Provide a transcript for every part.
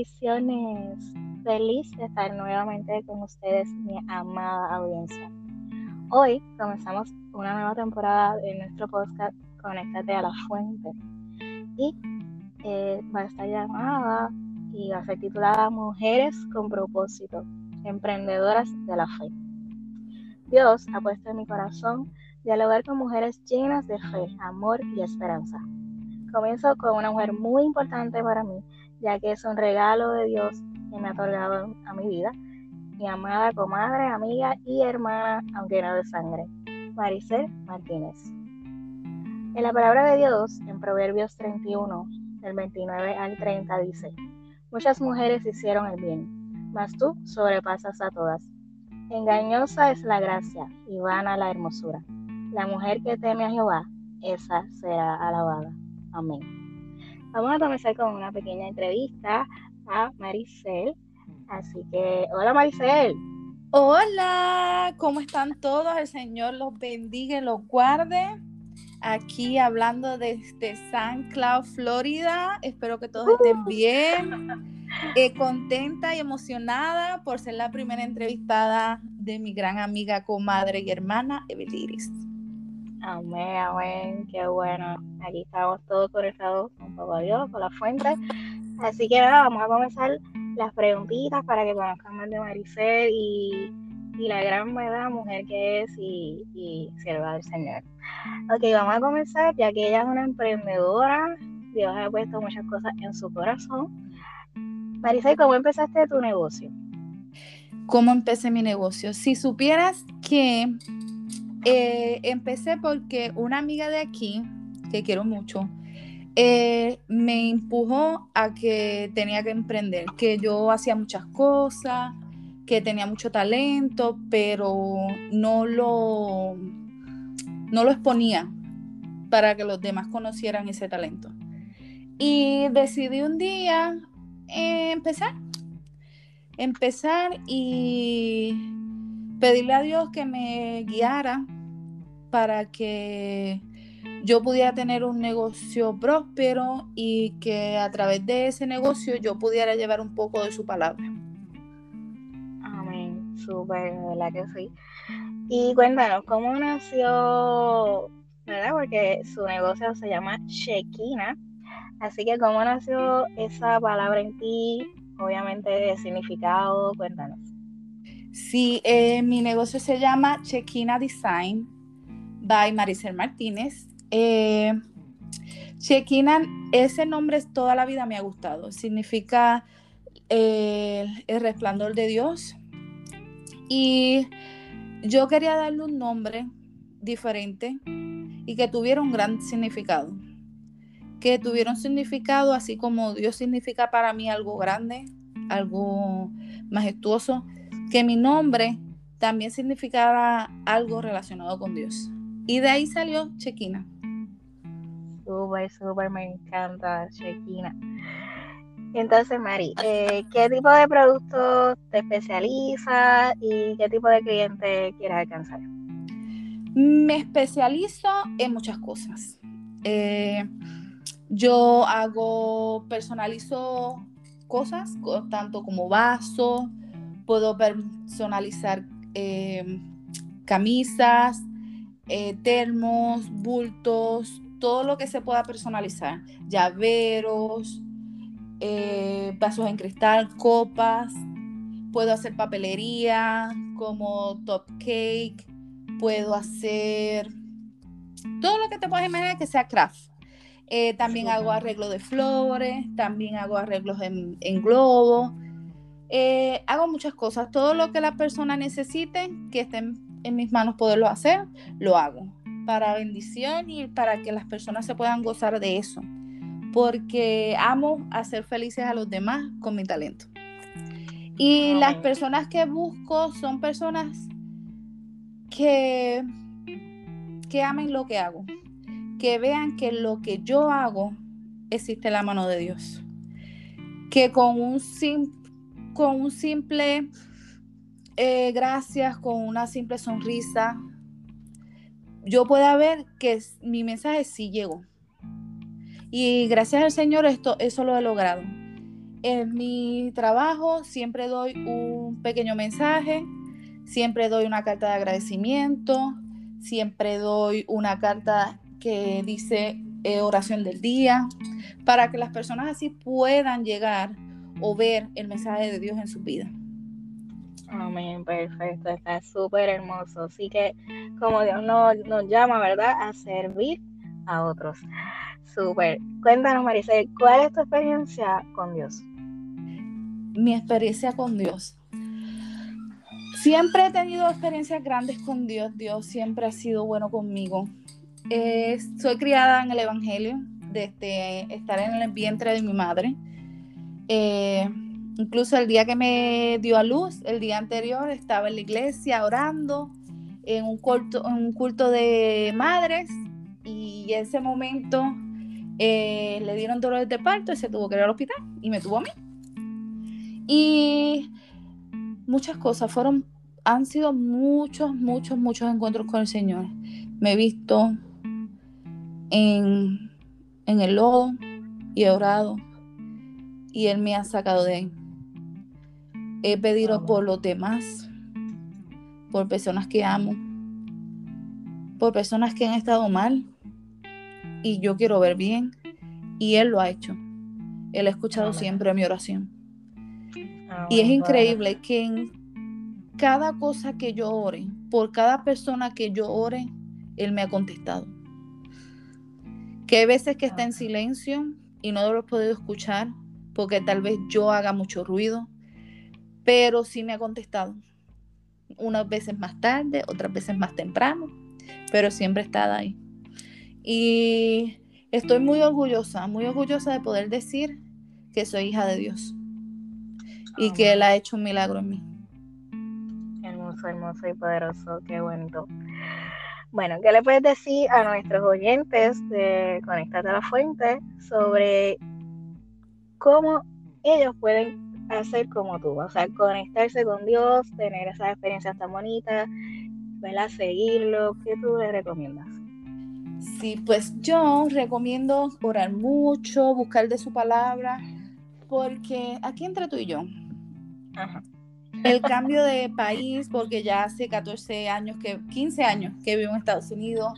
Bendiciones. Feliz de estar nuevamente con ustedes, mi amada audiencia. Hoy comenzamos una nueva temporada de nuestro podcast Conéctate a la Fuente. Y eh, va a estar llamada y va a ser titulada Mujeres con propósito, emprendedoras de la fe. Dios ha puesto en mi corazón dialogar con mujeres llenas de fe, amor y esperanza. Comienzo con una mujer muy importante para mí ya que es un regalo de Dios que me ha otorgado a mi vida, mi amada comadre, amiga y hermana, aunque no de sangre, Maricel Martínez. En la palabra de Dios, en Proverbios 31, del 29 al 30, dice, Muchas mujeres hicieron el bien, mas tú sobrepasas a todas. Engañosa es la gracia y vana la hermosura. La mujer que teme a Jehová, esa será alabada. Amén. Vamos a comenzar con una pequeña entrevista a Maricel. Así que, hola Maricel. Hola, ¿cómo están todos? El Señor los bendiga y los guarde. Aquí hablando desde San Cloud, Florida. Espero que todos estén uh. bien. Eh, contenta y emocionada por ser la primera entrevistada de mi gran amiga, comadre y hermana, Eveliris. Amén, amén, qué bueno. Aquí estamos todos conectados con Papá Dios, con la fuente. Así que nada, vamos a comenzar las preguntitas para que conozcan más de Maricel y, la gran verdad mujer que es y, y sierva del Señor. Ok, vamos a comenzar, ya que ella es una emprendedora, Dios ha puesto muchas cosas en su corazón. Maricel, ¿cómo empezaste tu negocio? ¿Cómo empecé mi negocio? Si supieras que eh, empecé porque una amiga de aquí, que quiero mucho, eh, me empujó a que tenía que emprender, que yo hacía muchas cosas, que tenía mucho talento, pero no lo, no lo exponía para que los demás conocieran ese talento. Y decidí un día eh, empezar, empezar y pedirle a Dios que me guiara para que yo pudiera tener un negocio próspero y que a través de ese negocio yo pudiera llevar un poco de su palabra. Amén, súper, ¿verdad que sí? Y cuéntanos, ¿cómo nació, verdad? Porque su negocio se llama Shekina. Así que, ¿cómo nació esa palabra en ti? Obviamente, el significado, cuéntanos. Sí, eh, mi negocio se llama Chequina Design by Maricel Martínez. Eh, Chequina, ese nombre toda la vida me ha gustado. Significa eh, el resplandor de Dios. Y yo quería darle un nombre diferente y que tuviera un gran significado. Que tuviera un significado así como Dios significa para mí algo grande, algo majestuoso que mi nombre también significara algo relacionado con Dios. Y de ahí salió Chequina. Súper, súper, me encanta Chequina. Entonces, Mari, eh, ¿qué tipo de productos te especializas y qué tipo de cliente quieres alcanzar? Me especializo en muchas cosas. Eh, yo hago, personalizo cosas, tanto como vasos, puedo personalizar eh, camisas, eh, termos, bultos, todo lo que se pueda personalizar, llaveros, eh, vasos en cristal, copas, puedo hacer papelería como top cake, puedo hacer todo lo que te puedas imaginar que sea craft. también hago arreglo de flores, también hago arreglos en, en globos. Eh, hago muchas cosas. Todo lo que la persona necesite, que estén en mis manos poderlo hacer, lo hago. Para bendición y para que las personas se puedan gozar de eso. porque amo hacer felices a los demás con mi talento. Y las personas que busco son personas que, que amen lo que hago, que vean que lo que yo hago existe la mano de Dios. Que con un, con un simple eh, gracias, con una simple sonrisa, yo pueda ver que mi mensaje sí llegó. Y gracias al Señor esto, eso lo he logrado. En mi trabajo siempre doy un pequeño mensaje, siempre doy una carta de agradecimiento, siempre doy una carta que dice eh, oración del día, para que las personas así puedan llegar o ver el mensaje de Dios en su vida. Amén, perfecto, está súper hermoso. Así que como Dios nos, nos llama, ¿verdad? A servir a otros. Súper. Cuéntanos, Maricel, ¿cuál es tu experiencia con Dios? Mi experiencia con Dios. Siempre he tenido experiencias grandes con Dios. Dios siempre ha sido bueno conmigo. Eh, soy criada en el Evangelio desde estar en el vientre de mi madre. Eh, incluso el día que me dio a luz, el día anterior, estaba en la iglesia orando en un, culto, un culto de madres y en ese momento eh, le dieron dolores de parto y se tuvo que ir al hospital y me tuvo a mí. Y muchas cosas fueron, han sido muchos, muchos, muchos encuentros con el Señor. Me he visto en, en el lodo y he orado y Él me ha sacado de ahí. He pedido por los demás, por personas que amo, por personas que han estado mal y yo quiero ver bien y Él lo ha hecho. Él ha escuchado siempre mi oración. y es increíble que en cada cosa que yo ore, por cada persona que yo ore, Él me ha contestado. Que hay veces que está en silencio y no lo he podido escuchar porque tal vez yo haga mucho ruido, pero sí me ha contestado. Unas veces más tarde, otras veces más temprano, pero siempre está ahí. Y estoy muy orgullosa, muy orgullosa de poder decir que soy hija de Dios y que Él ha hecho un milagro en mí. Hermoso, hermoso y poderoso, qué bonito. Bueno, ¿qué le puedes decir a nuestros oyentes de Conectate a la Fuente sobre cómo ellos pueden hacer como tú? O sea, conectarse con Dios, tener esas experiencias tan bonitas, ¿verdad? Seguirlo. ¿Qué tú les recomiendas? Sí, pues yo recomiendo orar mucho, buscar de su palabra, porque aquí entre tú y yo, el cambio de país, porque ya hace 14 años, que 15 años que vivo en Estados Unidos,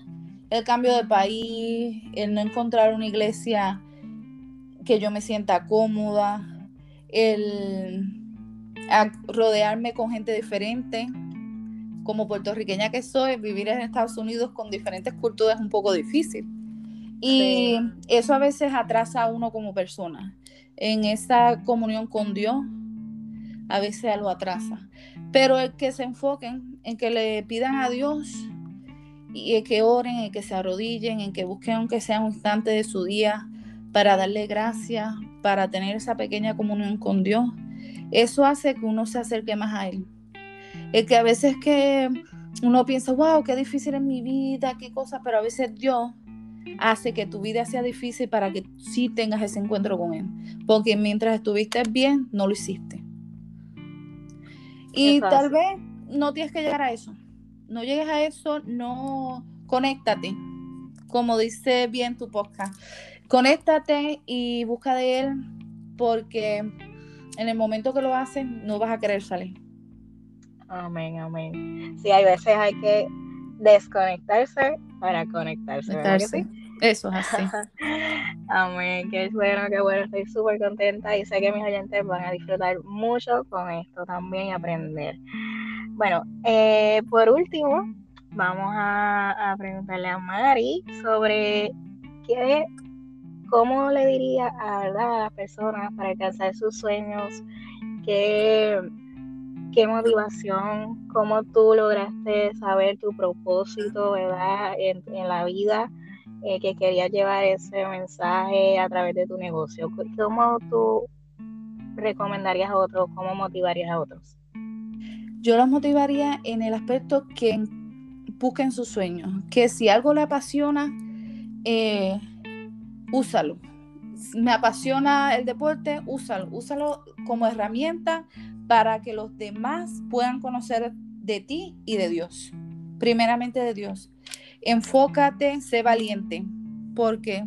el cambio de país, el no encontrar una iglesia que yo me sienta cómoda, el rodearme con gente diferente, como puertorriqueña que soy, vivir en Estados Unidos con diferentes culturas es un poco difícil. Y eso a veces atrasa a uno como persona. En esa comunión con Dios, a veces lo atrasa. Pero el que se enfoquen en que le pidan a Dios y que oren, en que se arrodillen, en que busquen aunque sea un instante de su día para darle gracias, para tener esa pequeña comunión con Dios, eso hace que uno se acerque más a Él. Es que a veces que uno piensa, wow, qué difícil es mi vida, qué cosa, pero a veces Dios hace que tu vida sea difícil para que sí tengas ese encuentro con Él. Porque mientras estuviste bien, no lo hiciste. Y tal vez no tienes que llegar a eso. No llegues a eso, no conéctate, como dice bien tu podcast. Conéctate y busca de Él porque en el momento que lo haces no vas a querer salir. Amén, amén. Sí, hay veces hay que desconectarse para conectarse. Eso es así. amén, qué bueno, qué bueno. Estoy súper contenta y sé que mis oyentes van a disfrutar mucho con esto también y aprender. Bueno, eh, por último, vamos a, preguntarle a Mari sobre qué, cómo le diría a, las personas para alcanzar sus sueños, qué qué motivación, cómo tú lograste saber tu propósito, ¿verdad? En, la vida eh, que querías llevar ese mensaje a través de tu negocio, ¿cómo tú recomendarías a otros? ¿Cómo motivarías a otros? Yo los motivaría en el aspecto que busquen sus sueños, que si algo le apasiona, eh, úsalo. Me apasiona el deporte, úsalo, úsalo como herramienta para que los demás puedan conocer de ti y de Dios. Primeramente de Dios. Enfócate, sé valiente, porque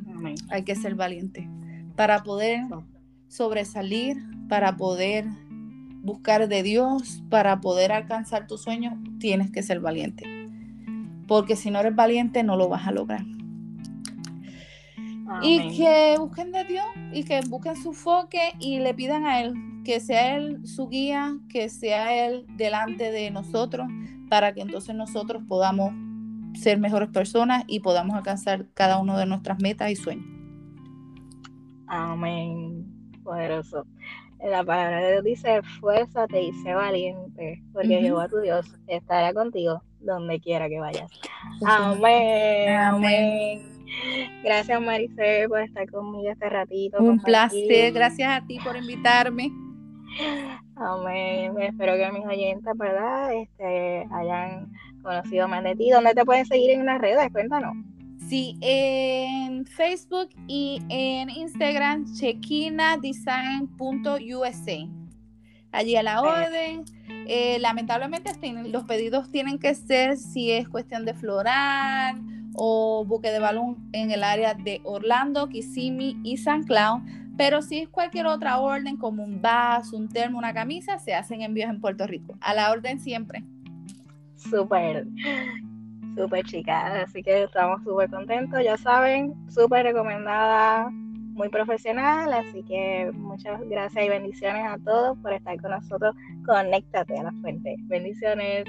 hay que ser valiente para poder sobresalir, para poder buscar de Dios, para poder alcanzar tus sueños, tienes que ser valiente. Porque si no eres valiente, no lo vas a lograr. Y que busquen de Dios y que busquen su enfoque y le pidan a Él que sea Él su guía, que sea Él delante de nosotros, para que entonces nosotros podamos ser mejores personas y podamos alcanzar cada uno de nuestras metas y sueños. Amén. Poderoso. La palabra de Dios dice, fuérzate y sé valiente, porque Jehová tu Dios estará contigo donde quiera que vayas. Amén. Amén. Gracias, Maricel, por estar conmigo este ratito. Un placer. Gracias a ti por invitarme. Amén. Espero que mis oyentes, ¿verdad? Este, hayan conocido más de ti. ¿Dónde te pueden seguir en las redes? Cuéntanos. Sí, en Facebook y en Instagram, chequinadesign.usa. Allí a la orden. Eh, lamentablemente los pedidos tienen que ser si es cuestión de floral o buque de balón en el área de Orlando, Kissimmee y San Cloud. Pero si es cualquier otra orden, como un vaso, un termo, una camisa, se hacen envíos en Puerto Rico. A la orden siempre. Súper, súper chica. Así que estamos súper contentos. Ya saben, súper recomendada, muy profesional. Así que muchas gracias y bendiciones a todos por estar con nosotros. Conéctate a la fuente. Bendiciones.